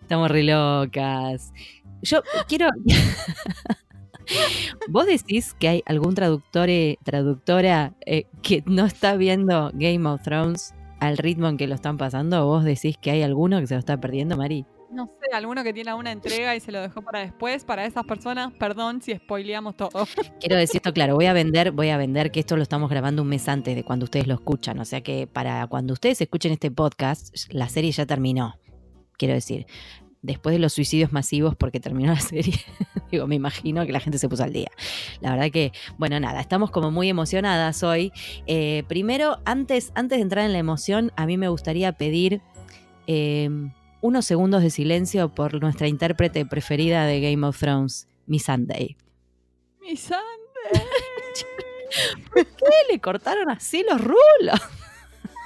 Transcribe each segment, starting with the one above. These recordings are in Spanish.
Estamos re locas. Yo quiero. ¿Vos decís que hay algún traductor, traductora eh, que no está viendo Game of Thrones al ritmo en que lo están pasando? ¿O vos decís que hay alguno que se lo está perdiendo, Mari? No sé, alguno que tiene una entrega y se lo dejó para después. Para esas personas, perdón si spoileamos todo. Quiero decir esto claro, voy a vender, voy a vender que esto lo estamos grabando un mes antes de cuando ustedes lo escuchan. O sea que para cuando ustedes escuchen este podcast, la serie ya terminó. Quiero decir, después de los suicidios masivos porque terminó la serie, digo, me imagino que la gente se puso al día. La verdad que, bueno, nada, estamos como muy emocionadas hoy. Eh, primero, antes, antes de entrar en la emoción, a mí me gustaría pedir eh, unos segundos de silencio por nuestra intérprete preferida de Game of Thrones, Miss Sunday. ¡Mi Sunday! ¿Por qué le cortaron así los rulos?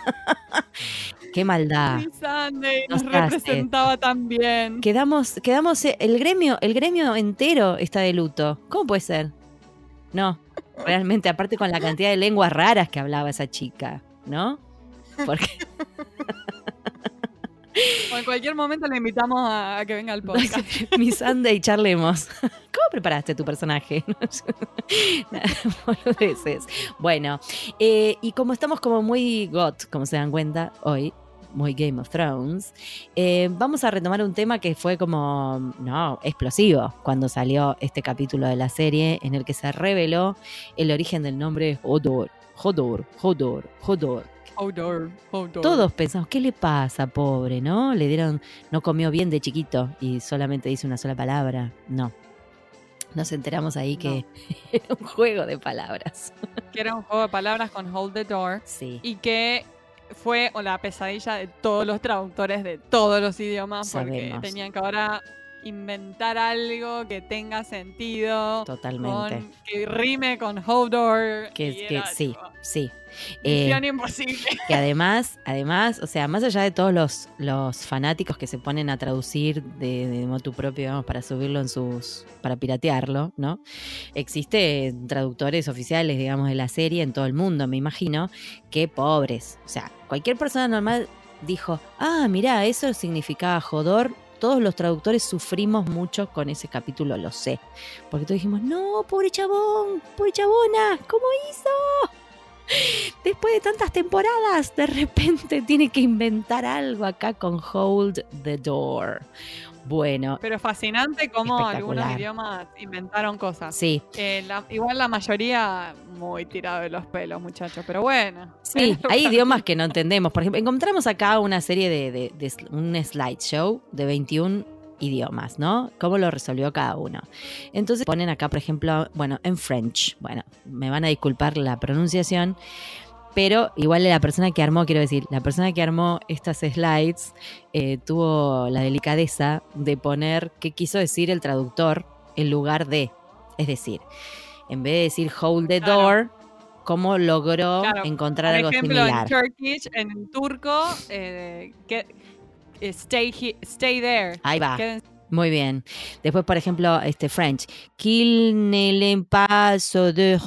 Qué maldad. Mi Sunday nos representaba tan bien. Quedamos, quedamos, eh, el gremio, el gremio entero está de luto. ¿Cómo puede ser? No, realmente, aparte con la cantidad de lenguas raras que hablaba esa chica, ¿no? Porque O en cualquier momento le invitamos a, a que venga al podcast. mi Sunday charlemos. ¿Cómo preparaste tu personaje? Nada, boludeces. Bueno, eh, y como estamos como muy got, como se dan cuenta hoy, muy Game of Thrones, eh, vamos a retomar un tema que fue como, no, explosivo cuando salió este capítulo de la serie en el que se reveló el origen del nombre Hodor. Hodor, Hodor, Hodor. Outdoor, outdoor. Todos pensamos, ¿qué le pasa, pobre, no? Le dieron, no comió bien de chiquito y solamente dice una sola palabra. No. Nos enteramos ahí que era un juego de palabras. Que era un juego de palabras con Hold the Door. Sí. Y que fue la pesadilla de todos los traductores de todos los idiomas. Porque Sabemos. tenían que ahora inventar algo que tenga sentido. Totalmente. con- que rime con Hodor. Que, sí, tipo, sí. Eh, imposible. que además, además, o sea, más allá de todos los, los fanáticos que se ponen a traducir de, de motu propio, digamos, para subirlo en sus, para piratearlo, ¿no? Existe traductores oficiales, digamos, de la serie en todo el mundo, me imagino, que pobres. O sea, cualquier persona normal dijo, ah, mirá, eso significaba jodor. Todos los traductores sufrimos mucho con ese capítulo, lo sé. Porque todos dijimos, no, pobre chabón, pobre chabona, ¿cómo hizo? Después de tantas temporadas, de repente tiene que inventar algo acá con Hold the Door. Bueno, Pero fascinante cómo algunos idiomas inventaron cosas. sí, Eh, la- igual la mayoría muy tirado de los pelos, muchachos. Pero bueno. sí, hay idiomas que no entendemos. Por ejemplo, encontramos acá una serie de, de- un slideshow de 21 idiomas, ¿no? ¿Cómo lo resolvió cada uno? Entonces ponen acá, por ejemplo, bueno, en French. Bueno, me van a disculpar la pronunciación, pero igual la persona que armó, quiero decir, la persona que armó estas slides eh, tuvo la delicadeza de poner qué quiso decir el traductor en lugar de. Es decir, en vez de decir hold the Claro. door, cómo logró Claro, encontrar Por algo ejemplo, similar. en Turkish, en turco, eh, eh, stay, he- stay there. Ahí va. Quédense- Muy bien. Después, por ejemplo, este French. Qu'il ne le paso de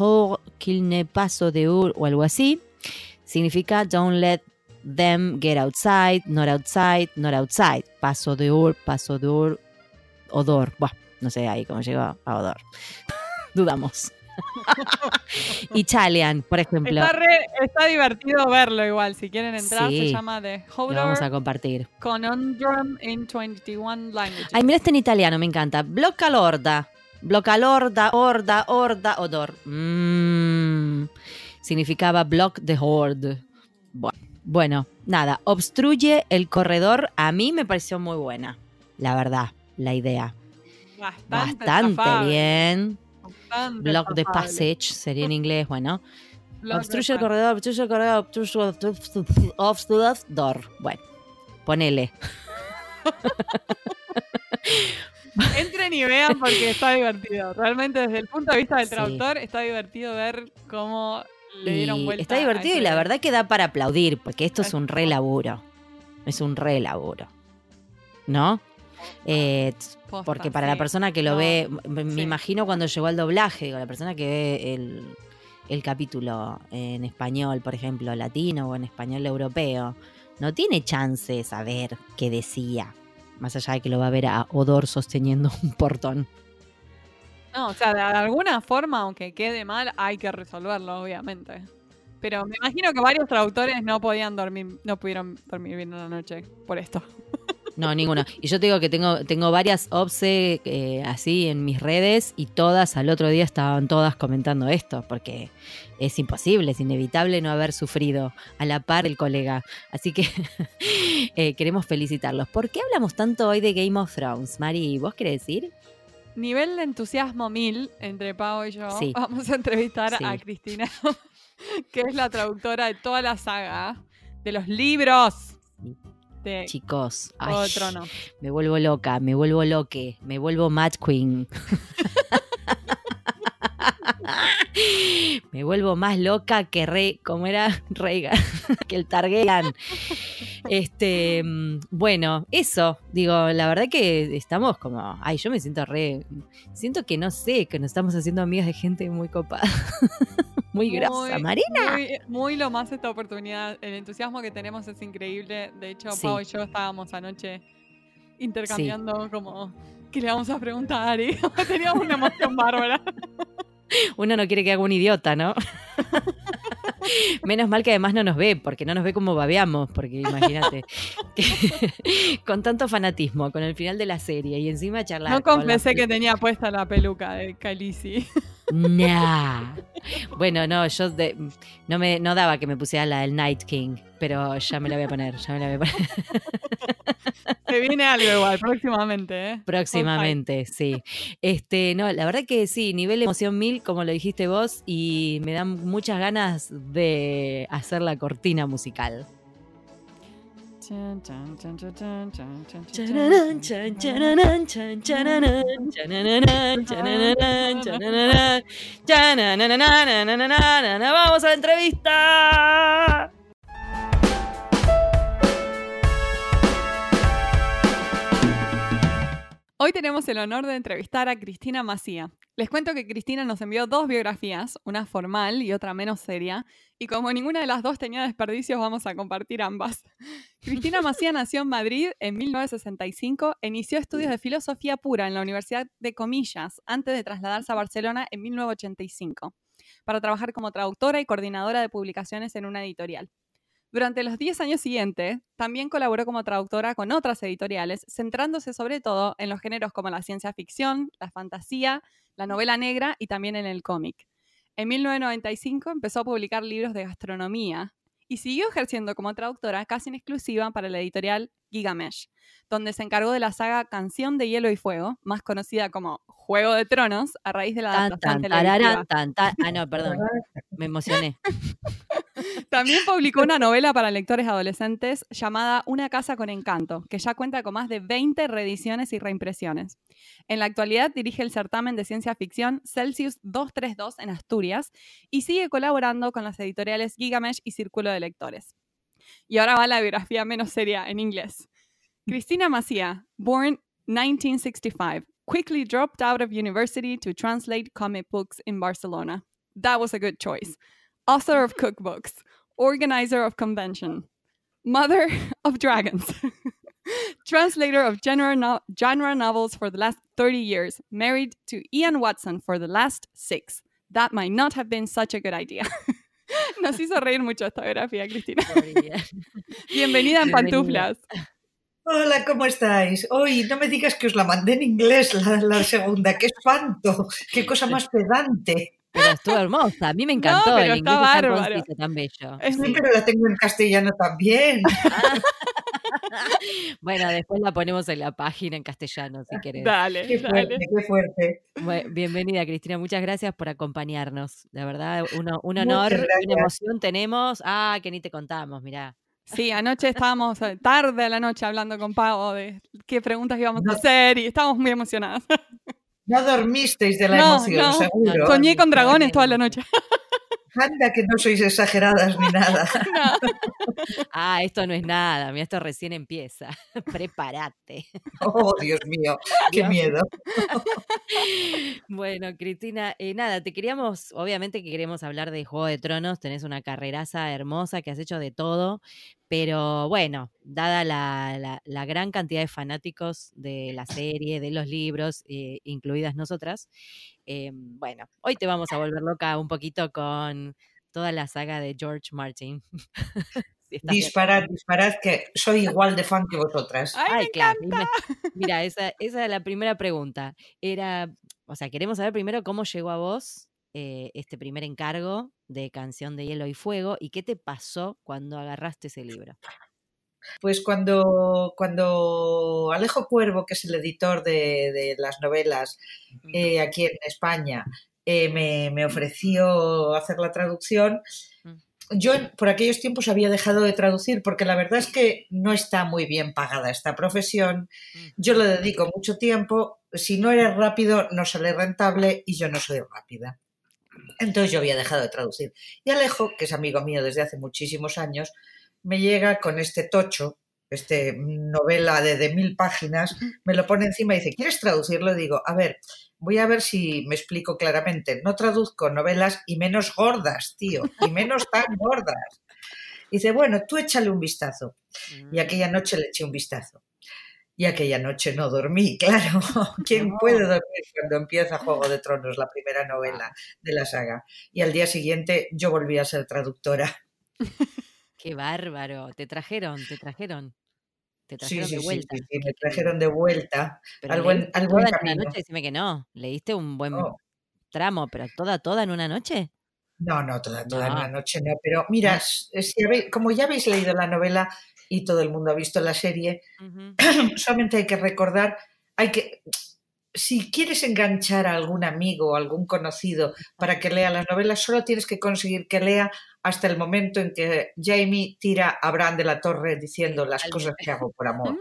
qu'il ne paso de o algo así. Significa don't let them get outside, not outside, not outside. Paso de ur, paso de ur, odor. Buah, no sé ahí cómo llegó a odor. Dudamos. Italian, por ejemplo. Está, re- está divertido verlo igual. Si quieren entrar, Sí. se llama The Lo vamos a compartir. Conundrum in 21 Languages. Ay, mira este en italiano, me encanta. Blocca l'orda. Blocca l'orda, orda, orda, odor. Mm. Significaba block the horde. Bu- Bueno, nada, obstruye el corredor. A mí me pareció muy buena, la verdad, la idea. Bastante, bien. bastante Block the passage sería en inglés, bueno. Block Obstruye el corredor, obstruye el corredor, obstruye obstruye door. Bueno, ponele. Entren y vean porque está divertido. Realmente desde el punto de vista del Sí. traductor está divertido ver cómo le Y está divertido y la verdad que da para aplaudir, porque esto es un re laburo. Es un re laburo. ¿no? Eh, Posta, porque para la persona que lo No, ve, me, me sí. imagino cuando llegó al doblaje, digo, la persona que ve el, el capítulo en español, por ejemplo, latino o en español europeo, no tiene chance de saber qué decía, más allá de que lo va a ver a Odor sosteniendo un portón. No, o sea, de alguna forma, aunque quede mal, hay que resolverlo, obviamente. Pero me imagino que varios traductores no podían dormir, no pudieron dormir bien en la noche por esto. No, ninguno. Y yo te digo que tengo, tengo varias obse eh, así en mis redes y todas al otro día estaban todas comentando esto, porque es imposible, es inevitable no haber sufrido a la par el colega. Así que eh, queremos felicitarlos. ¿Por qué hablamos tanto hoy de Game of Thrones? Mari, ¿vos querés decir? Nivel de entusiasmo mil entre Pau y yo. Sí. Vamos a entrevistar Sí. a Cristina, que es la traductora de toda la saga de los libros de Chicos, ay, de Tronos. me vuelvo loca, me vuelvo loque, me vuelvo Mad Queen. me vuelvo más loca que Rey, como era Rhaegar, que el Targaryen. Este, mm, bueno, eso, digo, la verdad que estamos como, ay, yo me siento re, siento que no sé, que nos estamos haciendo amigas de gente muy copada, muy grosa, Muy- Marina. Muy, muy lo más esta oportunidad. El entusiasmo que tenemos es increíble. De hecho, Sí. Pau y yo estábamos anoche intercambiando como qué le vamos a preguntar y teníamos una emoción bárbara. Uno no quiere que haga un idiota, ¿no? Menos mal que además no nos ve, porque no nos ve como babeamos, porque imagínate, que- con tanto fanatismo, con el final de la serie y encima charlar. No con confesé que tenía puesta la peluca de Khaleesi. Nah. Bueno, no, yo de- no me no daba que me pusiera la del Night King, pero ya me la voy a poner, ya me la voy a poner Se viene algo igual próximamente, ¿eh? próximamente, sí. Este, no, la verdad que sí, nivel emoción mil, como lo dijiste vos, y me dan muchas ganas de hacer la cortina musical. ¡Vamos a la entrevista! Hoy tenemos el honor de entrevistar a Cristina Macía. Les cuento que Cristina nos envió dos biografías, una formal y otra menos seria, y como ninguna de las dos tenía desperdicios, vamos a compartir ambas. Cristina Macía nació en Madrid en 1965 e inició estudios de filosofía pura en la Universidad de Comillas antes de trasladarse a Barcelona en 1985 para trabajar como traductora y coordinadora de publicaciones en una editorial. Durante los 10 años siguientes, también colaboró como traductora con otras editoriales, centrándose sobre todo en los géneros como la ciencia ficción, la fantasía, la novela negra y también en el cómic. En 1995 empezó a publicar libros de gastronomía y siguió ejerciendo como traductora casi en exclusiva para la editorial Gigamesh, donde se encargó de la saga Canción de Hielo y Fuego, más conocida como Juego de Tronos, a raíz de la Tan, adaptación tan, tararán, tan, tan. Ah, no, perdón. Me emocioné. También publicó una novela para lectores adolescentes llamada Una casa con encanto, que ya cuenta con más de 20 reediciones y reimpresiones. En la actualidad dirige el certamen de ciencia ficción Celsius 232 en Asturias y sigue colaborando con las editoriales Gigamesh y Círculo de Lectores. Y ahora va la biografía menos seria en inglés. Cristina Macía, born 1965, quickly dropped out of university to translate comic books in Barcelona. That was a good choice. Author of cookbooks, organizer of convention, mother of dragons, translator of genre, no- genre novels for the last 30 years, married to Ian Watson for the last six. That might not have been such a good idea. Nos hizo reír mucho esta biografía, Cristina. Bienvenida en Bienvenida. pantuflas. Hola, ¿cómo estáis? Hoy no me digas que os la mandé en inglés la, la segunda, qué espanto, qué cosa más pedante. Pero estuvo hermosa. A mí me encantó pero el está inglés tan bárbaro. tan bello. Es Sí, mi- pero la tengo en castellano también. Bueno, después la ponemos en la página en castellano, si querés. Dale, Qué fuerte, dale. qué fuerte. Bienvenida, Cristina. Muchas gracias por acompañarnos. De verdad, uno- un honor una emoción tenemos. Ah, que ni te contamos, mirá. Sí, anoche estábamos eh, tarde a la noche hablando con Pau de qué preguntas íbamos a hacer y estábamos muy emocionadas. No dormisteis de la No, emoción, no. seguro. Soñé con dragones toda la noche. Anda, que no sois exageradas ni nada. Ah, esto no es nada, mira, esto recién empieza. Prepárate. Oh, Dios mío, qué miedo. Bueno, Cristina, eh, nada, te queríamos, obviamente que queremos hablar de Juego de Tronos, tenés una carreraza hermosa que has hecho de todo, pero bueno, dada la, la- la gran cantidad de fanáticos de la serie, de los libros, eh, incluidas nosotras, eh, bueno, hoy te vamos a volver loca un poquito con toda la saga de George Martin. Si Disparad, disparad, que soy igual de fan que vosotras. ¡Ay, me claro. encanta! me- Mira, esa, esa es la primera pregunta. Era, o sea, queremos saber primero cómo llegó a vos eh, este primer encargo de Canción de Hielo y Fuego y qué te pasó cuando agarraste ese libro. Pues cuando, cuando Alejo Cuervo, que es el editor de, de las novelas eh, aquí en España, eh, me, me ofreció hacer la traducción, Mm. yo por aquellos tiempos había dejado de traducir porque la verdad es que no está muy bien pagada esta profesión. Mm. Yo le dedico mucho tiempo. Si no eres rápido, no sale rentable y yo no soy rápida. Entonces yo había dejado de traducir. Y Alejo, que es amigo mío desde hace muchísimos años, me llega con este tocho, este novela de, de mil páginas, me lo pone encima y dice, ¿quieres traducirlo? Y digo, a ver, voy a ver si me explico claramente. No traduzco novelas y menos gordas, tío, y menos tan gordas. Dice, bueno, tú échale un vistazo. Y Mm. aquella noche le eché un vistazo. Y aquella noche no dormí, claro. ¿Quién No. puede dormir cuando empieza Juego de Tronos, la primera novela de la saga? Y al día siguiente yo volví a ser traductora. Qué bárbaro. Te trajeron, te trajeron. Te trajeron sí, de sí, vuelta. sí, sí, me trajeron de vuelta. Pero al buen- al buen toda en una noche, decime que no. ¿Leíste un buen Oh, tramo, pero toda, toda en una noche? no, no, toda, toda en No. una noche no. Pero mira, No. si habéis- como ya habéis leído la novela y todo el mundo ha visto la serie, solamente hay que recordar, hay que, si quieres enganchar a algún amigo o algún conocido para que lea las novelas, solo tienes que conseguir que lea hasta el momento en que Jamie tira a Bran de la torre diciendo las cosas que hago por amor. Mm,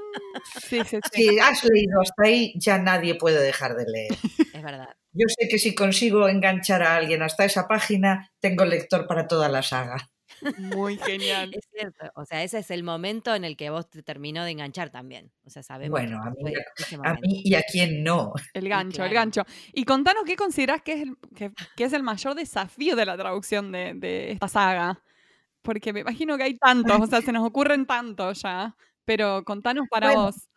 Sí, sí, sí. Si has leído hasta ahí, ya nadie puede dejar de leer. Es verdad. Yo sé que si consigo enganchar a alguien hasta esa página, tengo lector para toda la saga. Muy genial. Es cierto. O sea, ese es el momento en el que vos te terminó de enganchar también. O sea, sabemos Bueno, que a mí, fue ese a momento. mí y a quien no. El gancho, el gancho. Y contanos qué considerás que es el, que, que es el mayor desafío de la traducción de, de esta saga. Porque me imagino que hay tantos, o sea, se nos ocurren tantos ya. Pero contanos para Bueno, vos.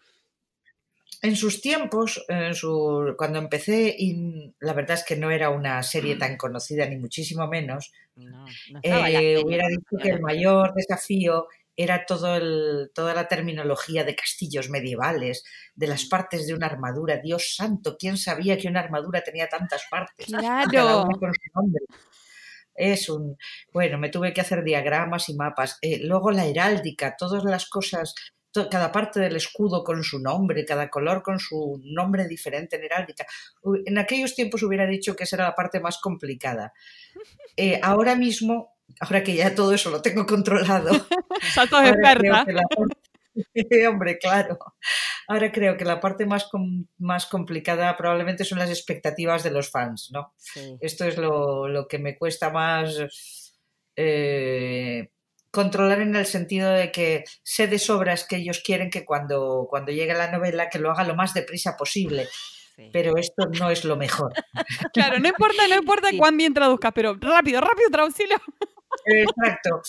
En sus tiempos, en su, cuando empecé, y la verdad es que no era una serie tan conocida, ni muchísimo menos, No, no eh, hubiera dicho que el mayor desafío era todo el, toda la terminología de castillos medievales, de las partes de una armadura. Dios santo, ¿quién sabía que una armadura tenía tantas partes? Cada Claro. una con su nombre. Es un. Bueno, me tuve que hacer diagramas y mapas. Eh, luego la heráldica, todas las cosas, cada parte del escudo con su nombre, cada color con su nombre diferente en heráldica. En aquellos tiempos hubiera dicho que esa era la parte más complicada. Eh, ahora mismo, ahora que ya todo eso lo tengo controlado, experta. que la Hombre, claro. Ahora creo que la parte más, com- más complicada probablemente son las expectativas de los fans, ¿no? Sí. Esto es lo, lo que me cuesta más eh, controlar en el sentido de que sé de sobras que ellos quieren que cuando, cuando llegue la novela que lo haga lo más deprisa posible, sí. pero esto no es lo mejor. Claro, no importa, no importa Sí. cuán bien traduzcas, pero rápido, rápido, traducilo. Exacto.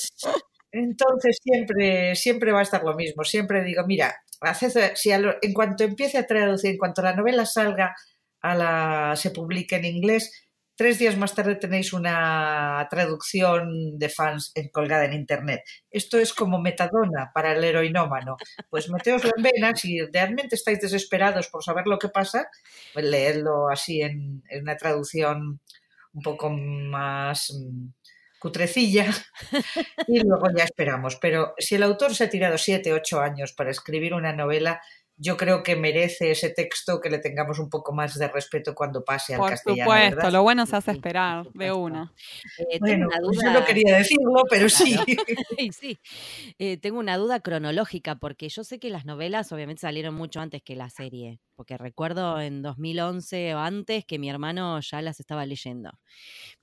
Entonces siempre, siempre va a estar lo mismo. Siempre digo, mira, haced- si a lo- en cuanto empiece a traducir, en cuanto la novela salga, a la, se publique en inglés, tres días más tarde tenéis una traducción de fans colgada en internet. Esto es como metadona para el heroinómano. Pues meteoslo en venas y realmente estáis desesperados por saber lo que pasa, pues leedlo así en, en una traducción un poco más mm, cutrecilla y luego ya esperamos. Pero si el autor se ha tirado siete, ocho años para escribir una novela, yo creo que merece ese texto que le tengamos un poco más de respeto cuando pase al Por castellano. supuesto, lo bueno se hace esperar de una. Eh, tengo Bueno, una pues yo no quería decirlo, pero sí. Y sí, Eh, tengo una duda cronológica porque yo sé que las novelas obviamente salieron mucho antes que la serie, porque recuerdo en 2011 o antes que mi hermano ya las estaba leyendo,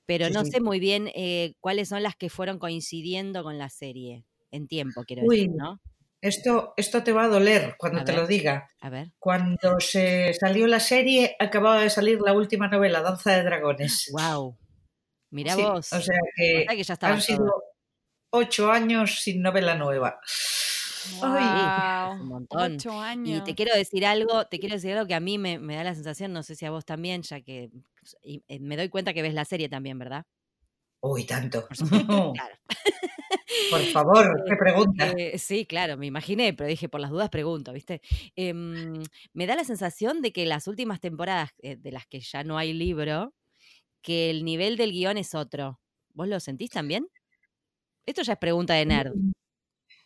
pero Sí, no sí. sé muy bien eh, cuáles son las que fueron coincidiendo con la serie en tiempo, quiero Uy. decir, ¿no? Esto, esto te va a doler cuando A te ver. lo diga. A ver. Cuando se salió la serie, acababa de salir la última novela, Danza de Dragones. Wow. Mira Sí, vos. O sea O que sea que ya estaba han sido ocho años sin novela nueva. Wow, un montón. Ocho Y años. te quiero decir algo, te quiero decir algo que a mí me, me da la sensación, no sé si a vos también, ya que y, eh, me doy cuenta que ves la serie también, ¿verdad? Uy, tanto. Por supuesto, claro. Por favor, qué pregunta. Eh, sí, claro, me imaginé, pero dije, por las dudas pregunto, ¿viste? Em, me da la sensación de que las últimas temporadas, eh, de las que ya no hay libro, que el nivel del guion es otro. ¿Vos lo sentís también? Esto ya es pregunta de nerd.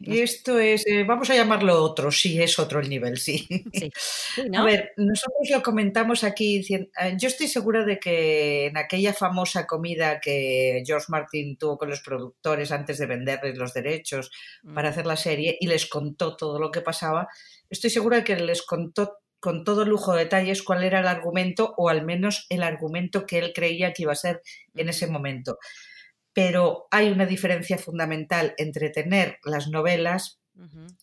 Y esto es, eh, vamos a llamarlo otro, sí, es otro el nivel, sí. Sí, sí, A ver, nosotros lo comentamos aquí. eh, Yo estoy segura de que en aquella famosa comida que George Martin tuvo con los productores antes de venderles los derechos para Mm, hacer la serie y les contó todo lo que pasaba, estoy segura de que les contó con todo lujo de detalles cuál era el argumento o al menos el argumento que él creía que iba a ser en ese momento. Pero hay una diferencia fundamental entre tener las novelas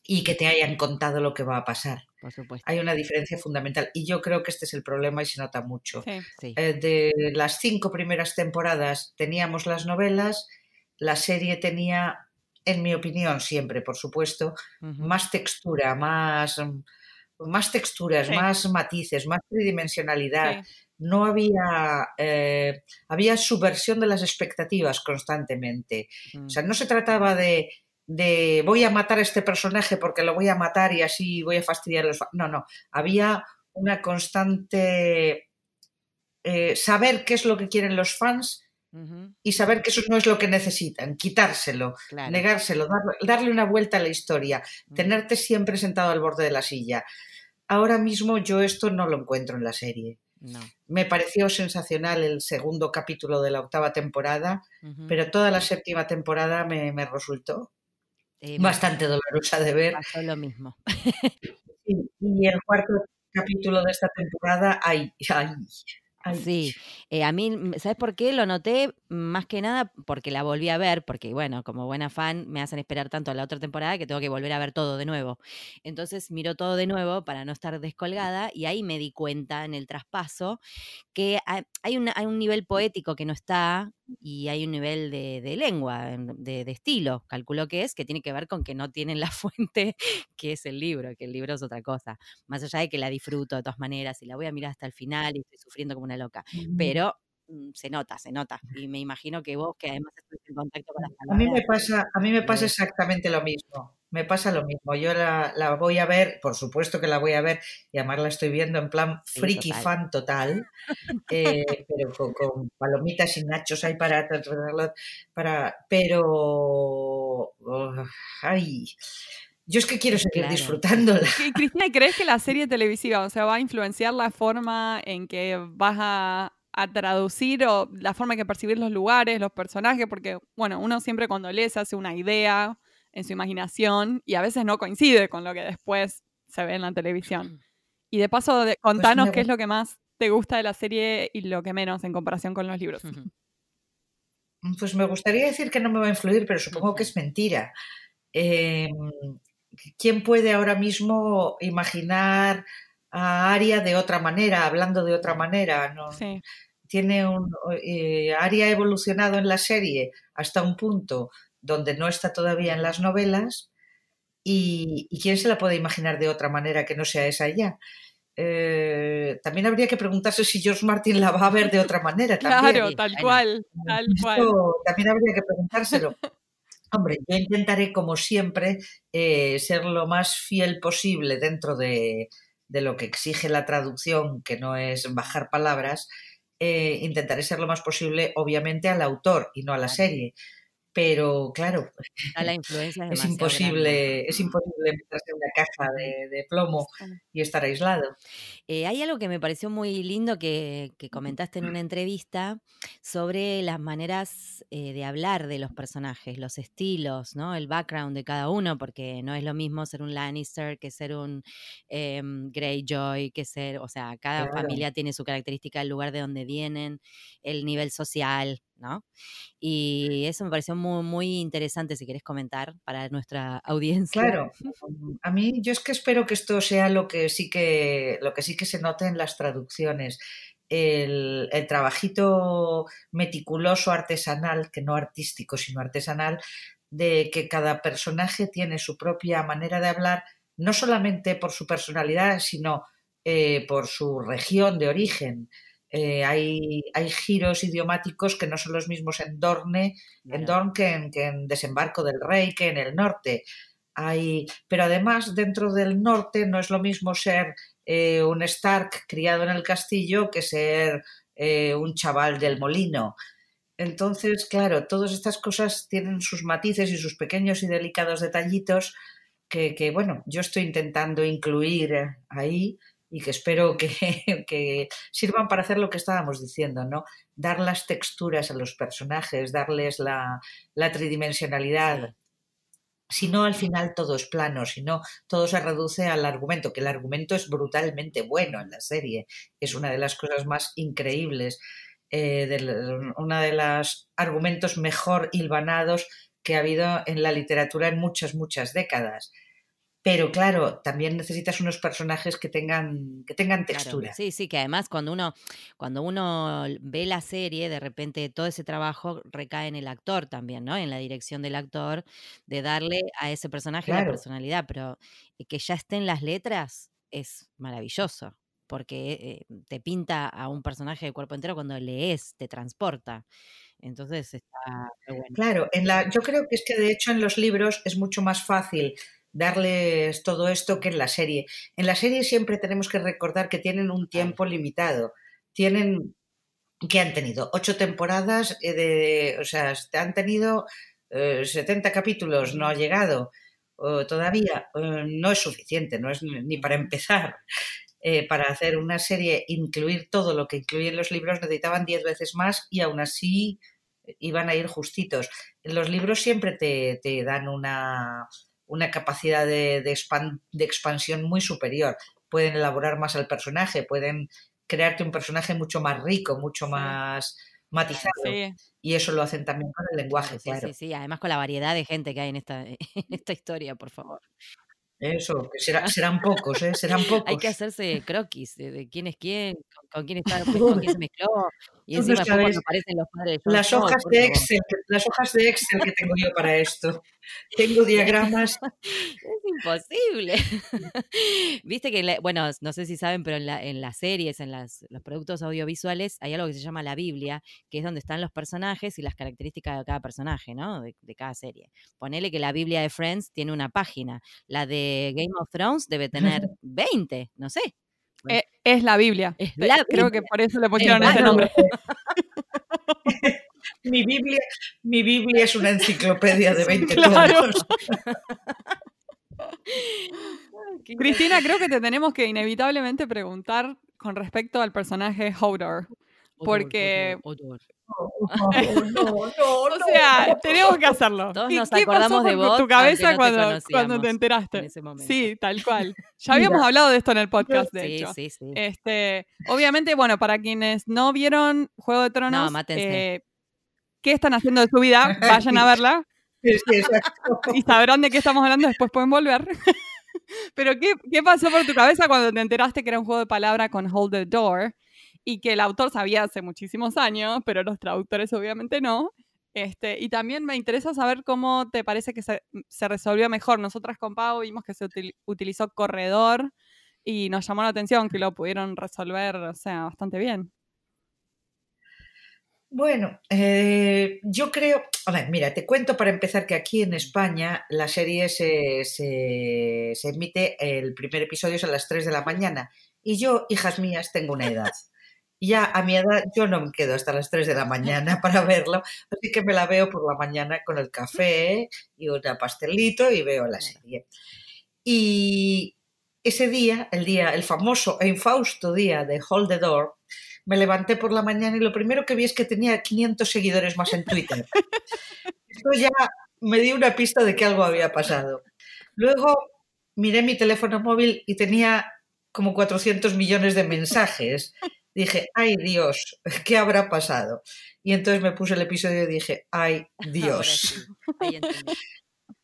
y que te hayan contado lo que va a pasar. por supuesto. Hay una diferencia fundamental y yo creo que este es el problema y se nota mucho. Sí. Sí. Eh, de las cinco primeras temporadas teníamos las novelas, la serie tenía, en mi opinión, siempre, por supuesto, más textura, más, más texturas, Sí. más matices, más tridimensionalidad. No había, eh, había subversión de las expectativas constantemente. mm, O sea, no se trataba de, de voy a matar a este personaje porque lo voy a matar y así voy a fastidiar a los fa-". No, no. Había una constante eh, saber qué es lo que quieren los fans y saber que eso no es lo que necesitan, quitárselo, claro. negárselo, dar- darle una vuelta a la historia, mm, tenerte siempre sentado al borde de la silla. Ahora mismo yo esto no lo encuentro en la serie. No. Me pareció sensacional el segundo capítulo de la octava temporada, pero toda la séptima temporada me, me resultó Eh, me bastante dolorosa de ver. pasó lo mismo. Y, y el cuarto capítulo de esta temporada, ay, ay, ay. Sí, eh, a mí, mm, ¿sabes por qué? Lo noté más que nada porque la volví a ver, porque bueno, como buena fan me hacen esperar tanto a la otra temporada que tengo que volver a ver todo de nuevo. Entonces miro todo de nuevo para no estar descolgada y ahí me di cuenta en el traspaso que hay, hay una- hay un nivel poético que no está y hay un nivel de, de lengua, en- de, de estilo, calculo que es, que tiene que ver con que no tienen la fuente que es el libro, que el libro es otra cosa. Más allá de que la disfruto de todas maneras y la voy a mirar hasta el final y estoy sufriendo como una loca pero mm, se nota, se nota. Y me imagino que vos, que además estás en contacto con las A mí me palabras, pasa, a mí me pasa Eh. exactamente lo mismo. Me pasa lo mismo. Yo la, la voy a ver, por supuesto que la voy a ver, y además la estoy viendo en plan Sí, friki total. fan total, eh, pero con, con palomitas y nachos ahí para, para pero oh, ay, yo es que quiero seguir Claro. disfrutándola. ¿Qué- Cristina, ¿crees que la serie televisiva, o sea, va a influenciar la forma en que vas a, a traducir o la forma en que percibir los lugares, los personajes? Porque, bueno, uno siempre cuando lee se hace una idea en su imaginación y a veces no coincide con lo que después se ve en la televisión. Y de paso, de- contanos qué es lo que más te gusta de la serie y lo que menos en comparación con los libros. Pues me gustaría decir que no me va a influir, pero supongo que es mentira. Eh, ¿Quién puede ahora mismo imaginar a Aria de otra manera, hablando de otra manera? No, Sí, tiene un eh, Aria ha evolucionado en la serie hasta un punto donde no está todavía en las novelas y, y quién se la puede imaginar de otra manera que no sea esa ya. Eh, también habría que preguntarse si George Martin la va a ver de otra manera. También. claro, tal bueno. cual, tal cual. Esto también habría que preguntárselo. Hombre, yo intentaré, como siempre, eh, ser lo más fiel posible dentro de, de lo que exige la traducción, que no es bajar palabras. eh, intentaré ser lo más posible, obviamente, al autor y no a la serie. Pero claro, la influencia es, imposible, es imposible meterse en una caja de, plomo y estar aislado. Eh, hay algo que me pareció muy lindo que, comentaste en una entrevista sobre las maneras eh, de hablar de los personajes, los estilos, ¿no? El background de cada uno, porque no es lo mismo ser un Lannister que ser un eh, Greyjoy, que ser, o sea, cada familia tiene su característica, el lugar de donde vienen, el nivel social, ¿no? Y eso me pareció muy, muy interesante, si querés comentar, para nuestra audiencia. Claro, a mí yo es que espero que esto sea lo que sí que, lo que, sí que se note en las traducciones. El, el, trabajito meticuloso artesanal, que no artístico, sino artesanal, de que cada personaje tiene su propia manera de hablar, no solamente por su personalidad, sino eh, por su región de origen. Eh, hay, hay, giros idiomáticos que no son los mismos en Dorne, en Dorne que en, Desembarco del Rey, que en el norte. Hay, pero además, dentro del norte no es lo mismo ser eh, un Stark criado en el castillo que ser eh, un chaval del molino. Entonces, claro, todas estas cosas tienen sus matices y sus pequeños y delicados detallitos que, que bueno, yo estoy intentando incluir ahí y que espero que, sirvan para hacer lo que estábamos diciendo, ¿no? Dar las texturas a los personajes, darles la, tridimensionalidad. Si no, al final todo es plano, si no, todo se reduce al argumento, que el argumento es brutalmente bueno en la serie. Es una de las cosas más increíbles, eh, de, una de los argumentos mejor hilvanados que ha habido en la literatura en muchas, muchas décadas. Pero claro, también necesitas unos personajes que tengan, que tengan textura. sí, sí, que además cuando uno, cuando uno ve la serie, de repente todo ese trabajo recae en el actor también, ¿no? En la dirección del actor, de darle a ese personaje la personalidad, pero que ya estén las letras es maravilloso, porque eh, te pinta a un personaje de cuerpo entero cuando lees, te transporta. Entonces está bueno. Claro, en la, yo creo que es que de hecho en los libros es mucho más fácil darles todo esto que en la serie. En la serie siempre tenemos que recordar que tienen un tiempo limitado. Tienen que han tenido ocho temporadas eh, de, o sea, han tenido 70 eh, capítulos, no ha llegado todavía, eh, no es suficiente, no es ni para empezar. para hacer una serie, incluir todo lo que incluyen los libros, necesitaban diez veces más y aún así iban a ir justitos. Los libros siempre te, te dan una, una capacidad de, de, expansión muy superior. Pueden elaborar más al personaje, pueden crearte un personaje mucho más rico, mucho más matizado. Y eso lo hacen también con el lenguaje, sí, Sí, sí, además con la variedad de gente que hay en esta, en esta historia, por favor. Eso, que serán pocos, ¿eh? serán pocos. Hay que hacerse croquis de, quién es quién, con, quién está, con quién se mezcló. Y encima cuando aparecen los padres. Las hojas de Excel, las hojas de Excel que tengo yo para esto. Tengo diagramas. es imposible. Viste que, bueno, no sé si saben, pero en, la, en las series, en las, los productos audiovisuales, hay algo que se llama la Biblia, que es donde están los personajes y las características de cada personaje, ¿no? De, de cada serie. Ponele que la Biblia de Friends tiene una página. La de Game of Thrones debe tener 20, no sé. Eh, es la Biblia. Creo que por eso le pusieron ese nombre. mi, Biblia, mi Biblia es una enciclopedia de 20 claro. Cristina, creo que te tenemos que inevitablemente preguntar con respecto al personaje Hodor. Porque o sea, tenemos que hacerlo. Todos nos acordamos de vos. tu cabeza cuando, cuando te enteraste. Sí, tal cual. Ya habíamos hablado de esto en el podcast, de hecho. Sí, sí. Este, obviamente, bueno, para quienes no vieron Juego de Tronos, eh, ¿qué están haciendo de su vida? Vayan a verla. y sabrán de qué estamos hablando, después pueden volver. Pero ¿qué, ¿qué pasó por tu cabeza cuando te enteraste que era un juego de palabra con Hold the Door? Y que el autor sabía hace muchísimos años, pero los traductores obviamente no. Este, y también me interesa saber cómo te parece que se, se resolvió mejor. Nosotras con Pau vimos que se utilizó corredor y nos llamó la atención que lo pudieron resolver, o sea, bastante bien. Bueno, eh, yo creo, a ver, mira, te cuento para empezar que aquí en España la serie se, se, se emite, el primer episodio es a las 3 de la mañana y yo, hijas mías, tengo una edad. Ya a mi edad yo no me quedo hasta las 3 de la mañana para verlo, así que me la veo por la mañana con el café y un pastelito y veo la serie. Y ese día, el día, el famoso e infausto día de Hold the Door, me levanté por la mañana y lo primero que vi es que tenía 500 seguidores más en Twitter. Esto ya me dio una pista de que algo había pasado. Luego miré mi teléfono móvil y tenía como 400 millones de mensajes. Dije, ay Dios, ¿qué habrá pasado? Y entonces me puse el episodio y dije, ay Dios.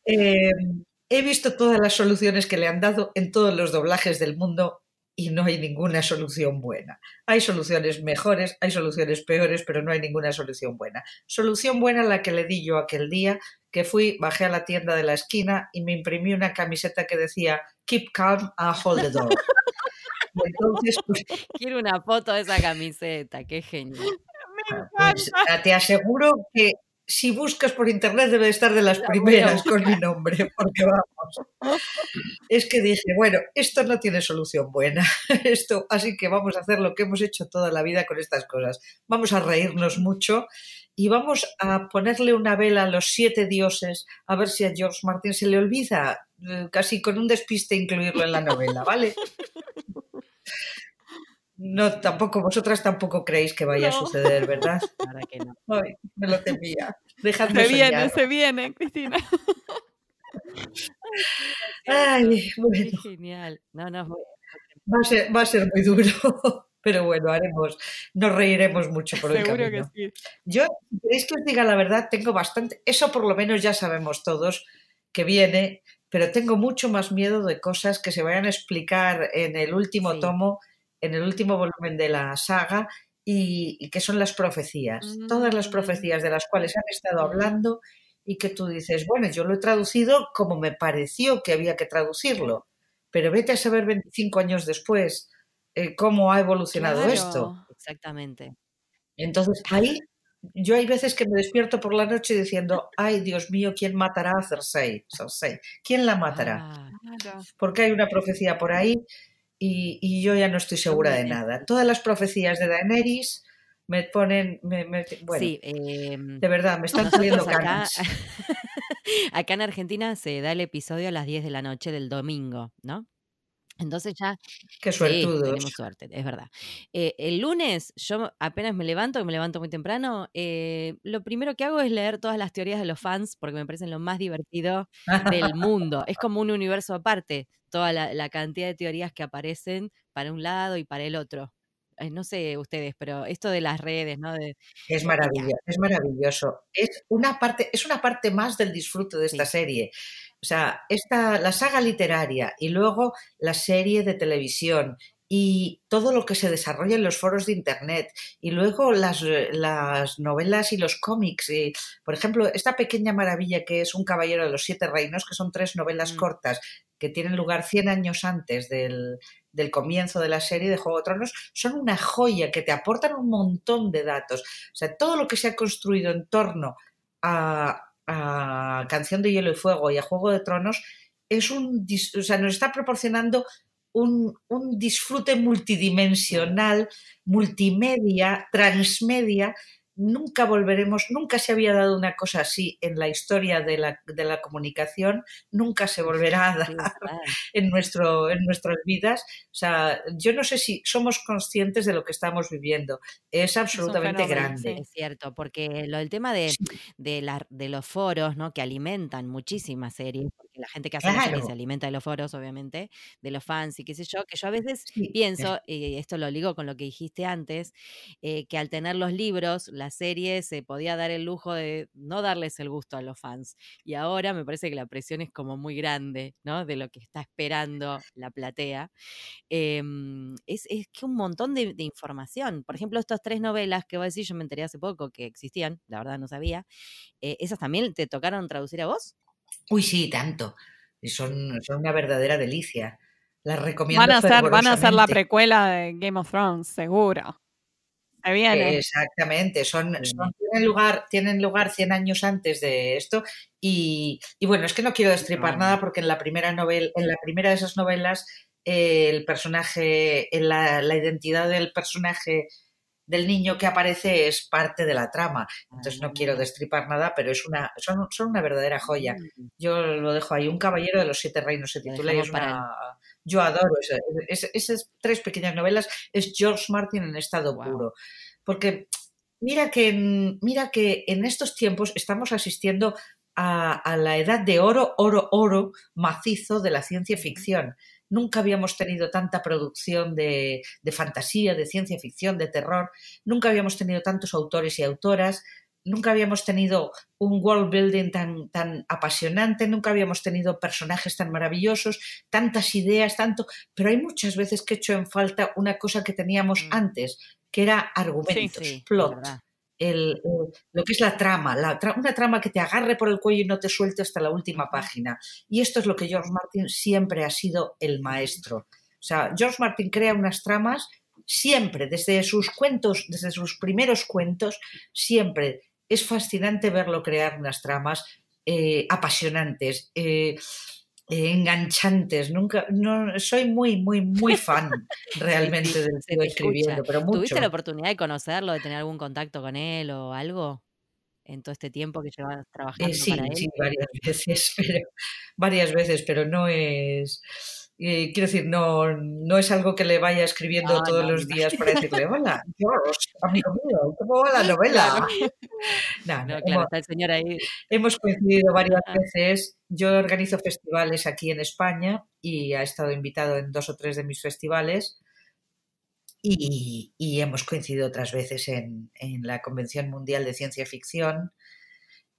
Em, he visto todas las soluciones que le han dado en todos los doblajes del mundo y no hay ninguna solución buena. Hay soluciones mejores, hay soluciones peores, pero no hay ninguna solución buena. Solución buena la que le di yo aquel día, que fui, bajé a la tienda de la esquina y me imprimí una camiseta que decía Keep calm and hold the door. entonces, pues Quiero una foto de esa camiseta, qué genial. Pues, te aseguro que si buscas por internet debe estar de las primeras con mi nombre, porque vamos. Es que dije, bueno, esto no tiene solución buena, esto, así que vamos a hacer lo que hemos hecho toda la vida con estas cosas. Vamos a reírnos mucho y vamos a ponerle una vela a los siete dioses a ver si a George Martin se le olvida eh, casi con un despiste incluirlo en la novela, ¿vale? No, tampoco, vosotras tampoco creéis que vaya a suceder, ¿verdad? Para que no. Ay, me lo temía. Dejadme se viene, se viene, Cristina. Ay, bueno. genial. No, no, va a ser, va a ser muy duro, pero bueno, haremos, nos reiremos mucho por el Seguro camino. que sí. Yo, si queréis que os diga la verdad, tengo bastante, eso por lo menos ya sabemos todos que viene, pero tengo mucho más miedo de cosas que se vayan a explicar en el último Sí. tomo en el último volumen de la saga y, y que son las profecías. Todas las Mm. profecías de las cuales han estado hablando y que tú dices, bueno, yo lo he traducido como me pareció que había que traducirlo, pero vete a saber 25 años después eh, cómo ha evolucionado Claro. esto. Exactamente. Entonces, ahí yo hay veces que me despierto por la noche diciendo, ay, Dios mío, ¿quién matará a Cersei? Cersei. ¿Quién la matará? Ah, Claro. porque hay una profecía por ahí y, y yo ya no estoy segura de nada. Todas las profecías de Daenerys me ponen, me- me- bueno, sí, em, de verdad, me están saliendo nosotros acá, canas. acá en Argentina se da el episodio a las 10 de la noche del domingo, ¿no? Entonces ya Qué Sí, tenemos suerte, es verdad. Eh, el lunes, yo apenas me levanto, me levanto muy temprano, eh, lo primero que hago es leer todas las teorías de los fans, porque me parecen lo más divertido del mundo. Es como un universo aparte, toda la, la cantidad de teorías que aparecen para un lado y para el otro. Eh, no sé ustedes, pero esto de las redes, ¿no? De, Es maravilloso, es maravilloso. Es una parte, es una parte más del disfrute de esta Sí. serie. O sea, esta, la saga literaria y luego la serie de televisión y todo lo que se desarrolla en los foros de internet y luego las, las novelas y los cómics. y, por ejemplo, esta pequeña maravilla que es Un caballero de los siete reinos, que son tres novelas Mm. cortas que tienen lugar 100 años antes del, del comienzo de la serie de Juego de Tronos, son una joya que te aportan un montón de datos. O sea, todo lo que se ha construido en torno a, a Canción de Hielo y Fuego y a Juego de Tronos es un, o sea, nos está proporcionando un, un disfrute multidimensional, multimedia, transmedia. Nunca volveremos, nunca se había dado una cosa así en la historia de la, de la comunicación, nunca se volverá a dar en, nuestro, en nuestras vidas. O sea, yo no sé si somos conscientes de lo que estamos viviendo. Es absolutamente grande. Es cierto, porque lo del tema de, Sí. de, la- de los foros, ¿no? Que alimentan muchísimas series, porque la gente que hace Claro. se alimenta de los foros, obviamente, de los fans y qué sé yo, que yo a veces Sí, pienso, y esto lo ligo con lo que dijiste antes, eh, que al tener los libros, la serie se podía dar el lujo de no darles el gusto a los fans. Y ahora me parece que la presión es como muy grande, ¿no? De lo que está esperando la platea. Em, es, es que un montón de, de información. Por ejemplo, estas tres novelas que voy a decir, yo me enteré hace poco que existían, la verdad no sabía. eh, ¿Esas también te tocaron traducir a vos? Uy, sí, tanto. Y son, son una verdadera delicia. Las recomiendo Van a ser, van a ser la precuela de Game of Thrones, seguro. Se viene. Exactamente, son, tienen, lugar, tienen lugar 100 años antes de esto y, y bueno, es que no quiero destripar No. nada porque en la primera novela, en la primera de esas novelas el personaje, en la, la identidad del personaje del niño que aparece es parte de la trama. Entonces no quiero ah. destripar nada, pero es una, son, son una verdadera joya. Mm. Yo lo dejo ahí. Un caballero de los siete reinos se titula y es una... Yo adoro esas tres pequeñas novelas. Es George Martin en estado puro. Porque mira que, mira que en estos tiempos estamos asistiendo a, la edad de oro, oro, oro macizo de la ciencia ficción. Nunca habíamos tenido tanta producción de, fantasía, de ciencia ficción, de terror. Nunca habíamos tenido tantos autores y autoras. Nunca habíamos tenido un world building tan, tan apasionante, nunca habíamos tenido personajes tan maravillosos, tantas ideas, tanto. Pero hay muchas veces que he hecho en falta una cosa que teníamos mm. antes, que era argumentos, plot lo que es la trama, una trama que te agarre por el cuello y no te suelte hasta la última página. Y esto es lo que George Martin siempre ha sido el maestro. O sea, George Martin crea unas tramas siempre, desde sus cuentos, desde sus primeros cuentos, siempre es fascinante verlo crear unas tramas eh, apasionantes. Eh, enganchantes. Nunca, no, soy muy, muy, muy fan realmente del tío escribiendo, pero mucho. ¿Tuviste la oportunidad de conocerlo, de tener algún contacto con él o algo? En todo este tiempo que llevas eh, trabajando sí, para él. Sí, varias veces, pero varias veces, pero no es quiero decir, no, no es algo que le vaya escribiendo todos los días para decirle, hola, George, amigo mío, ¿cómo va la novela? No, no, claro, está el señor ahí. Hemos coincidido varias veces. Yo organizo festivales aquí en España y ha estado invitado en dos o tres de mis festivales. Y, y hemos coincidido otras veces en, en, la Convención Mundial de Ciencia Ficción,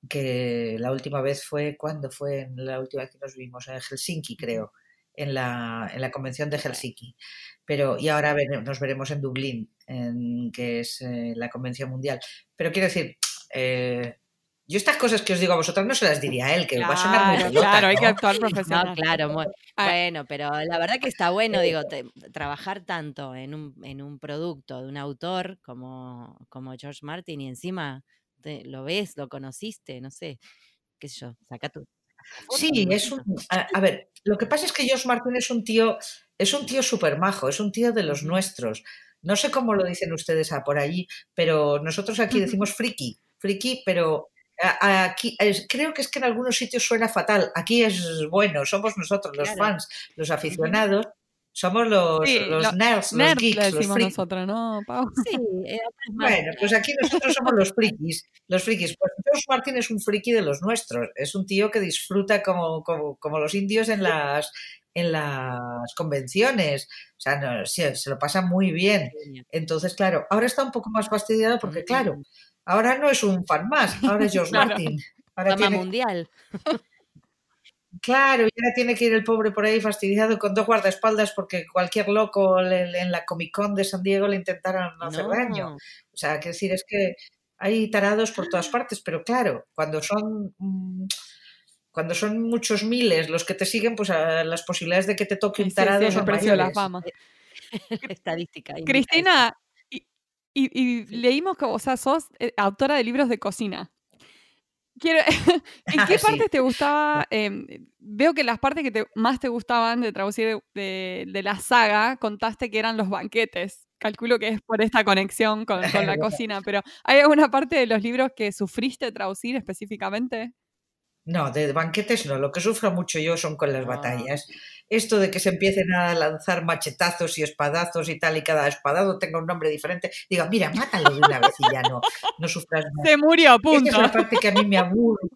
que la última vez fue, cuando fue? La última vez que nos vimos en Helsinki, creo en la, en la convención de Helsinki. Pero, y ahora nos veremos en Dublín, en, que es eh, la convención mundial. Pero quiero decir, eh, yo estas cosas que os digo a vosotras no se las diría a él, que va a sonar muy Claro, hay que actuar profesional. claro, bueno, pero la verdad que está bueno, digo, trabajar tanto en un, en un producto de un autor como, como George Martin y encima lo ves, lo conociste, no sé, qué sé yo, saca tu, Sí, es un. A, ver, lo que pasa es que Josh Martin es un tío, es un tío súper majo, es un tío de los nuestros. No sé cómo lo dicen ustedes por allí, pero nosotros aquí decimos friki, friki, pero aquí creo que es que en algunos sitios suena fatal. Aquí es bueno, somos nosotros, los fans, los aficionados. Somos los, los nerds, los geeks, los frikis. nosotros, ¿no, Pau? Sí, eh, bueno, pues aquí nosotros somos los frikis. Los frikis. Pues George Martin es un friki de los nuestros. Es un tío que disfruta como, como, como los indios en las, en las convenciones. O sea, no, se, se, lo pasa muy bien. Entonces, claro, ahora está un poco más fastidiado porque, claro, ahora no es un fan más, ahora es George Martin. Ahora tiene, mundial. Claro, y ahora tiene que ir el pobre por ahí fastidiado con dos guardaespaldas porque cualquier loco en la Comic Con de San Diego le intentaron hacer daño. O sea, que decir, es que hay tarados por todas partes, pero claro, cuando son mm, cuando son muchos miles los que te siguen, pues las posibilidades de que te toque un tarado son precio de la fama. Estadística. Cristina, y, leímos que, o sea, sos eh, autora de libros de cocina. Quiero, ¿En qué partes te gustaba? Em, veo que las partes que más te gustaban de traducir de, la saga, contaste que eran los banquetes. Calculo que es por esta conexión con, con la cocina, pero ¿hay alguna parte de los libros que sufriste traducir específicamente? No, de banquetes no. Lo que sufro mucho yo son con las ah. batallas. Esto de que se empiecen a lanzar machetazos y espadazos y tal, y cada espadado tenga un nombre diferente. Diga, mira, mátalo de una vez y ya no, no sufras más. Se murió, punto. Esa es la parte que a mí me aburre.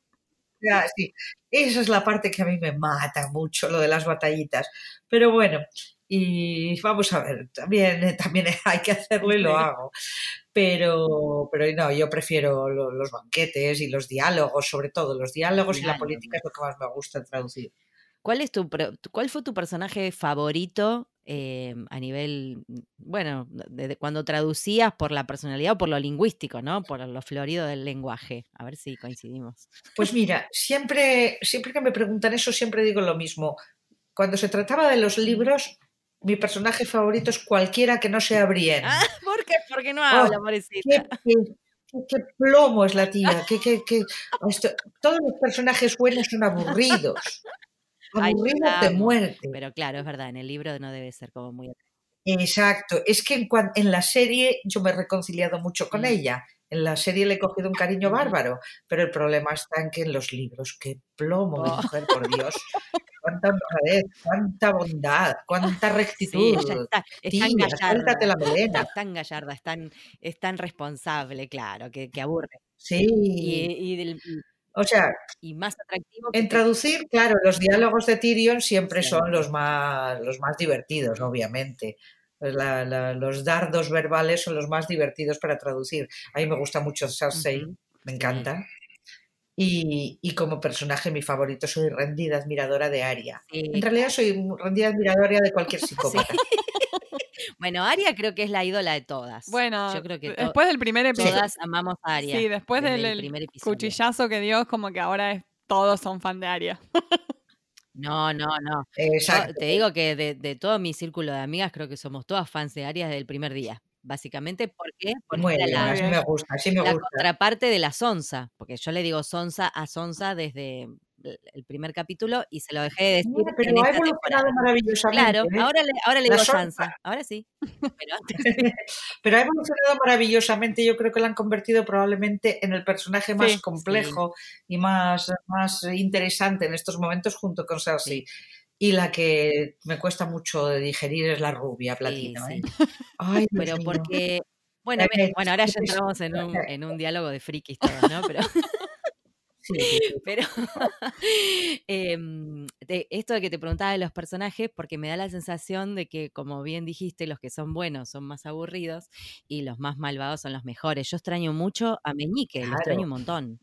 Esa es la parte que a mí me mata mucho, lo de las batallitas. Pero bueno, y vamos a ver, también, también hay que hacerlo y lo hago. Pero, pero no, yo prefiero los banquetes y los diálogos, sobre todo los diálogos y la política es lo que más me gusta traducir. ¿Cuál, es tu, ¿Cuál fue tu personaje favorito eh, a nivel, bueno, de, cuando traducías por la personalidad o por lo lingüístico, ¿no? Por lo florido del lenguaje. A ver si coincidimos. Pues mira, siempre, siempre que me preguntan eso, siempre digo lo mismo. Cuando se trataba de los libros, mi personaje favorito es cualquiera que no sea Brienne. Ah, ¿Por qué? Porque no habla, oh, Qué, plomo es la tía. todos los personajes buenos son aburridos. Aburridos de muerte. Pero claro, es verdad, en el libro no debe ser como muy... Exacto, es que en, en, la serie yo me he reconciliado mucho con mm. ella. En la serie le he cogido un cariño bárbaro, pero el problema está en que en los libros, qué plomo oh. mujer, por Dios. Cuánta honradez, cuánta bondad, cuánta rectitud. Sí, está, está la melena. Es tan gallarda, es tan, es tan responsable, claro, que, que aburre. Sí. Y, y del, o sea, y más atractivo. En traducir, claro, los diálogos de Tyrion siempre son los más, los más divertidos, obviamente. Los dardos verbales son los más divertidos para traducir. A mí me gusta mucho Cersei, me encanta. Y, como personaje, mi favorito, soy rendida admiradora de Aria. En realidad soy rendida admiradora de cualquier psicópata. Bueno, Aria creo que es la ídola de todas. Bueno, yo creo que después del primer episodio. Todas amamos a Aria. Sí, después del primer cuchillazo que dio, es como que ahora todos son fan de Aria. No, no, no. te digo que de, todo mi círculo de amigas creo que somos todas fans de Aria desde el primer día. Básicamente, ¿por qué? Porque la, me gusta, sí me la contraparte de la Sonsa, porque yo le digo Sonsa a Sonsa desde el primer capítulo y se lo dejé de decir. pero ha evolucionado maravillosamente. Claro, ¿eh? ahora, le, ahora le digo Sansa, ahora sí. Pero, ha evolucionado maravillosamente. Yo creo que la han convertido probablemente en el personaje más complejo y más, más interesante en estos momentos junto con Cersei. Y la que me cuesta mucho de digerir es la rubia platina. ¿eh? Ay, pero porque. Bueno, bueno, ahora ya entramos en un, en un diálogo de frikis todos, ¿no? Pero. Pero em, esto de que te preguntaba de los personajes, porque me da la sensación de que, como bien dijiste, los que son buenos son más aburridos y los más malvados son los mejores. Yo extraño mucho a Meñique, lo extraño un montón.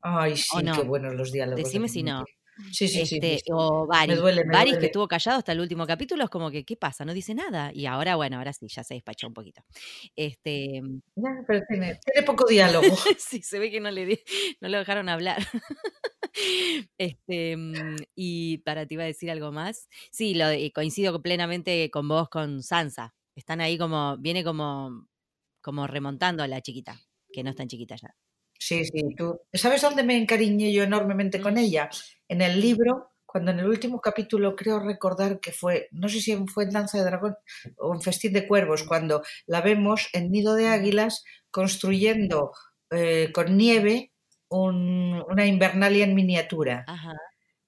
Ay, sí, qué buenos los diálogos. Decime si no. Sí, sí, sí, este, O Varys, que estuvo callado hasta el último capítulo, es como que, ¿qué pasa? No dice nada. Y ahora, bueno, ahora sí, ya se despachó un poquito. Este... pero tiene, poco diálogo. sí, se ve que no le, no lo dejaron hablar. este, mm, y para ti iba a decir algo más. Sí, lo, coincido plenamente con vos, con Sansa. Están ahí como, viene como, como remontando a la chiquita, que no es tan chiquita ya. Sí, sí, tú. ¿Sabes dónde me encariñé yo enormemente con mm. ella? En el libro, cuando en el último capítulo creo recordar que fue, no sé si fue en Danza de Dragón o en Festín de Cuervos, cuando la vemos en Nido de Águilas construyendo eh, con nieve una invernalia en miniatura.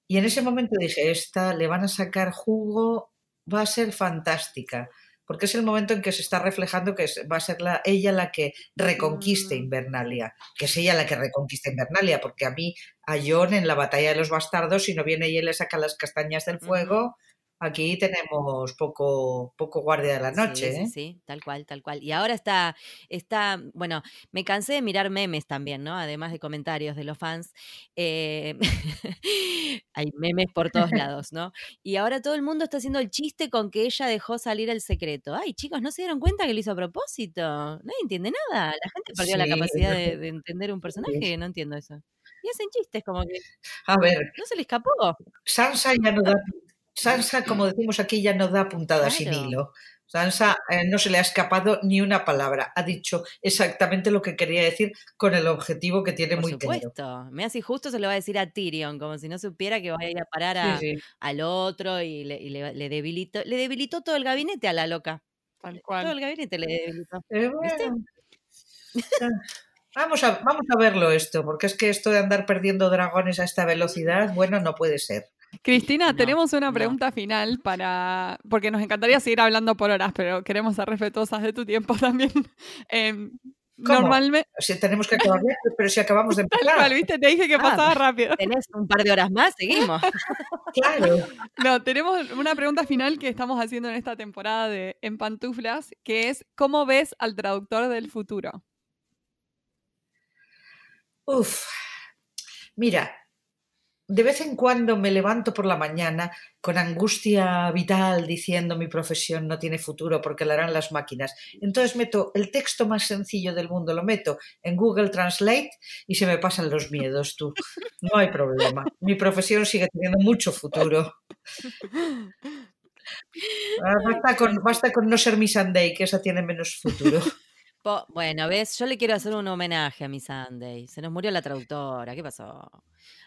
Y en ese momento dije, esta le van a sacar jugo, va a ser fantástica porque es el momento en que se está reflejando que va a ser ella la que reconquiste mm. Invernalia, que es ella la que reconquista Invernalia, porque a mí, a John en la batalla de los bastardos, si no viene y él le saca las castañas del fuego, Aquí tenemos poco, poco guardia de la noche. Sí, ¿eh? sí, tal cual, tal cual. Y ahora está, está, bueno, me cansé de mirar memes también, ¿no? Además de comentarios de los fans. Eh, hay memes por todos lados, ¿no? Y ahora todo el mundo está haciendo el chiste con que ella dejó salir el secreto. Ay, chicos, ¿no se dieron cuenta que lo hizo a propósito? Nadie entiende nada. La gente perdió la capacidad de, entender un personaje. No entiendo eso. Y hacen chistes como que. A ver. No se le escapó. Sansa ya no da Sansa, como decimos aquí, ya no da puntada sin hilo. Sansa eh, no se le ha escapado ni una palabra. Ha dicho exactamente lo que quería decir con el objetivo que tiene muy supuesto. claro. Me hace justo se lo va a decir a Tyrion, como si no supiera que va a ir a parar al otro y, le, debilitó, le debilitó todo el gabinete a la loca. Todo el gabinete le debilitó. Eh, vamos a, vamos a verlo esto, porque es que esto de andar perdiendo dragones a esta velocidad, bueno, no puede ser. Cristina, tenemos una pregunta final para. Porque nos encantaría seguir hablando por horas, pero queremos ser respetuosas de tu tiempo también. Eh, Normalmente. Si tenemos que acabar pero si acabamos de empezar. ¿viste? Te dije que ah, pasaba rápido. Tenés un par de horas más, seguimos. claro. No, tenemos una pregunta final que estamos haciendo en esta temporada de En Pantuflas, que es: ¿cómo ves al traductor del futuro? Uf. Mira, de vez en cuando me levanto por la mañana con angustia vital diciendo mi profesión no tiene futuro porque la harán las máquinas. Entonces meto el texto más sencillo del mundo, lo meto en Google Translate y se me pasan los miedos, tú. No hay problema. Mi profesión sigue teniendo mucho futuro. Ah, basta con, basta con no ser mi Sunday, que esa tiene menos futuro. Bueno, ves, yo le quiero hacer un homenaje a mi Sunday. Se nos murió la traductora, ¿qué pasó?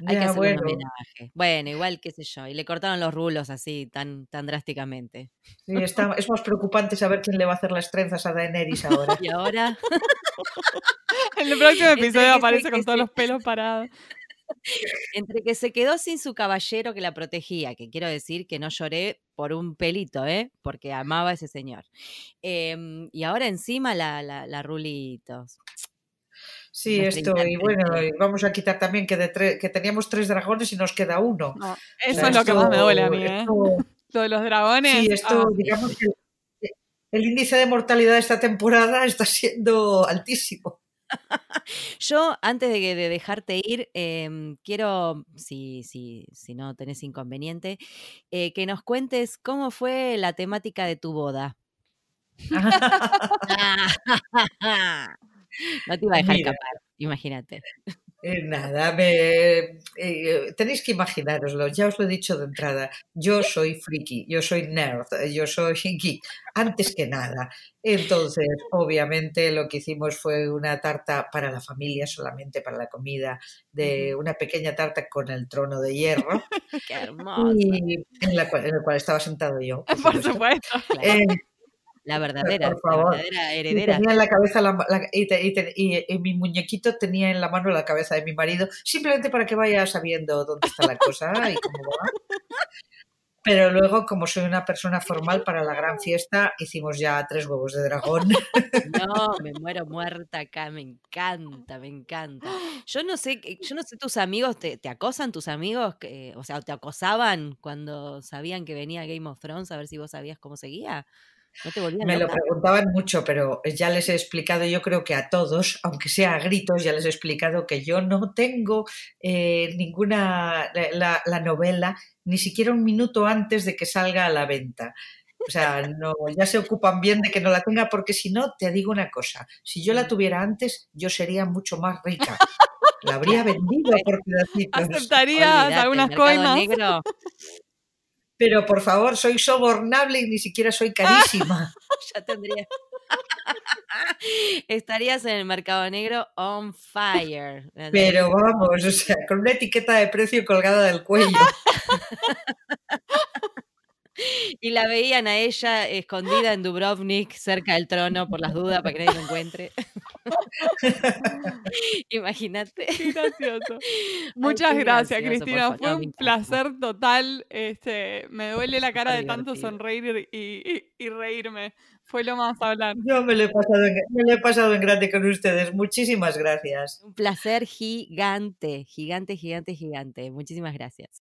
Hay que hacer bueno. un homenaje. Bueno, igual, qué sé yo. Y le cortaron los rulos así, tan, tan drásticamente. Sí, está- es más preocupante saber quién le va a hacer las trenzas a Daenerys ahora. Y ahora, En el próximo que episodio aparece con todos los pelos parados. Entre que se quedó sin su caballero que la protegía, que quiero decir que no lloré por un pelito, ¿eh? Porque amaba a ese señor. Em, y ahora encima la, la, la rulitos. Sí, Nuestra esto, y bueno, y vamos a quitar también que, de tre- que teníamos tres dragones y nos queda uno. No, O eso sea, es lo que más me duele a mí, ¿eh? esto- Lo de los dragones. sí, esto, ah, digamos que el, el índice de mortalidad de esta temporada está siendo altísimo. Yo, antes de, dejarte ir, em, quiero, si, si, si no tenés inconveniente, eh, que nos cuentes cómo fue la temática de tu boda. no te iba a dejar Mira. escapar, imagínate. Eh, nada, me- eh, tenéis que imaginároslo, ya os lo he dicho de entrada, yo soy friki, yo soy nerd, eh, yo soy geek, antes que nada. Entonces, obviamente lo que hicimos fue una tarta para la familia, solamente para la comida, de una pequeña tarta con el trono de hierro, Qué hermoso. y en, la cual, en el cual estaba sentado yo. por Por supuesto. Eh, la verdadera, por favor. la verdadera y heredera. tenía en la cabeza la, la- y, te- y te- y- y mi muñequito tenía en la mano la cabeza de mi marido, simplemente para que vaya sabiendo dónde está la cosa y cómo va. Pero luego, como soy una persona formal para la gran fiesta, hicimos ya tres huevos de dragón. No, me muero muerta acá, me encanta, me encanta. Yo no sé, yo no sé, tus amigos, ¿te, te acosan tus amigos? Que, o sea, ¿te acosaban cuando sabían que venía Game of Thrones a ver si vos sabías cómo seguía? ¿No te volvían Me lo preguntaban mucho, pero ya les he explicado, yo creo que a todos, aunque sea a gritos, ya les he explicado que yo no tengo eh, ninguna, la, la- la novela, ni siquiera un minuto antes de que salga a la venta. O sea, no, ya se ocupan bien de que no la tenga, porque si no, te digo una cosa, si yo la tuviera antes, yo sería mucho más rica. La habría vendido por pedacitos. Aceptarías algunas coimas. Pero por favor, soy sobornable y ni siquiera soy carísima. ya tendría. Estarías en el mercado negro on fire. Pero vamos, o sea, con una etiqueta de precio colgada del cuello. Y la veían a ella escondida en Dubrovnik, cerca del trono, por las dudas, para que nadie la encuentre. Imagínate. Qué gracioso. Ay, Muchas qué gracias, gracioso, Cristina. Fue un placer total. Este, me duele la cara de tanto divertido. sonreír y, y- y reírme. Fue lo más hablar. Yo me lo he pasado en, me lo he pasado en grande con ustedes. Muchísimas gracias. Un placer gigante, gigante, gigante, gigante. Muchísimas gracias.